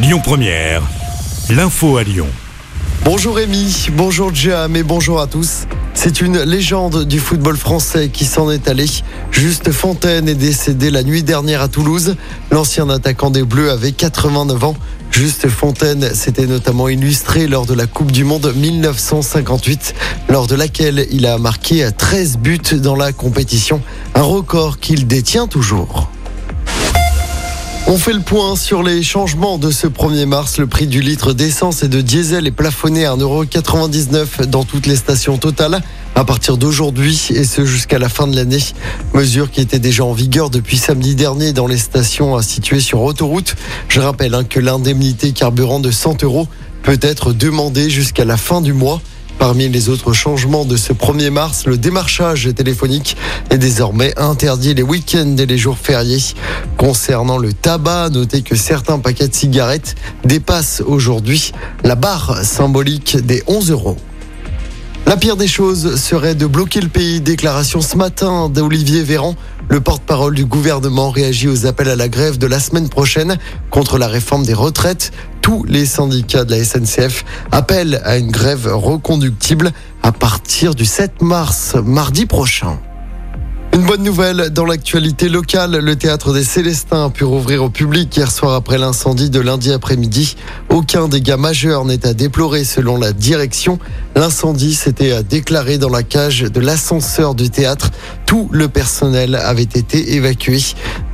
Lyon Première, l'info à Lyon. Bonjour Rémi, bonjour Jam et bonjour à tous. C'est une légende du football français qui s'en est allé. Juste Fontaine est décédé la nuit dernière à Toulouse. L'ancien attaquant des Bleus avait 89 ans. Juste Fontaine s'était notamment illustré lors de la Coupe du Monde 1958, lors de laquelle il a marqué 13 buts dans la compétition, un record qu'il détient toujours. On fait le point sur les changements de ce 1er mars. Le prix du litre d'essence et de diesel est plafonné à 1,99€ dans toutes les stations totales à partir d'aujourd'hui et ce jusqu'à la fin de l'année. Mesure qui était déjà en vigueur depuis samedi dernier dans les stations situées sur autoroute. Je rappelle hein, que l'indemnité carburant de 100 euros peut être demandée jusqu'à la fin du mois. Parmi les autres changements de ce 1er mars, le démarchage téléphonique est désormais interdit les week-ends et les jours fériés. Concernant le tabac, notez que certains paquets de cigarettes dépassent aujourd'hui la barre symbolique des 11 euros. La pire des choses serait de bloquer le pays. Déclaration ce matin d'Olivier Véran. Le porte-parole du gouvernement réagit aux appels à la grève de la semaine prochaine contre la réforme des retraites. Tous les syndicats de la SNCF appellent à une grève reconductible à partir du 7 mars, mardi prochain. Une bonne nouvelle dans l'actualité locale, le théâtre des Célestins a pu rouvrir au public hier soir après l'incendie de lundi après-midi. Aucun dégât majeur n'est à déplorer selon la direction. L'incendie s'était déclaré dans la cage de l'ascenseur du théâtre. Tout le personnel avait été évacué.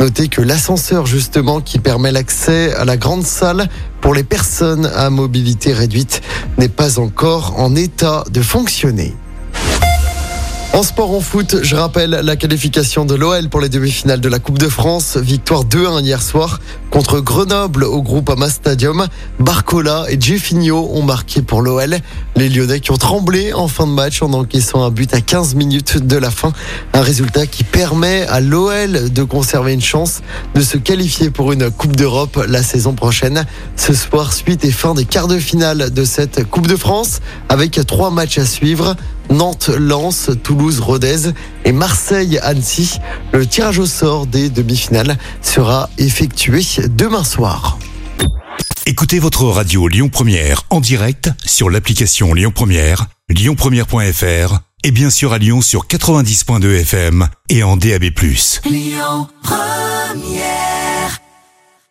Notez que l'ascenseur justement qui permet l'accès à la grande salle pour les personnes à mobilité réduite n'est pas encore en état de fonctionner. En sport, en foot, je rappelle la qualification de l'OL pour les demi-finales de la Coupe de France. Victoire 2-1 hier soir contre Grenoble au groupe Ama Stadium. Barcola et Jeffinho ont marqué pour l'OL. Les Lyonnais qui ont tremblé en fin de match en encaissant un but à 15 minutes de la fin. Un résultat qui permet à l'OL de conserver une chance de se qualifier pour une Coupe d'Europe la saison prochaine. Ce soir, suite et fin des quarts de finale de cette Coupe de France avec trois matchs à suivre. Nantes, Lens, Toulouse, Rodez et Marseille, Annecy. Le tirage au sort des demi-finales sera effectué demain soir. Écoutez votre radio Lyon Première en direct sur l'application Lyon Première, lyonpremière.fr et bien sûr à Lyon sur 90.2 FM et en DAB+. Lyon Première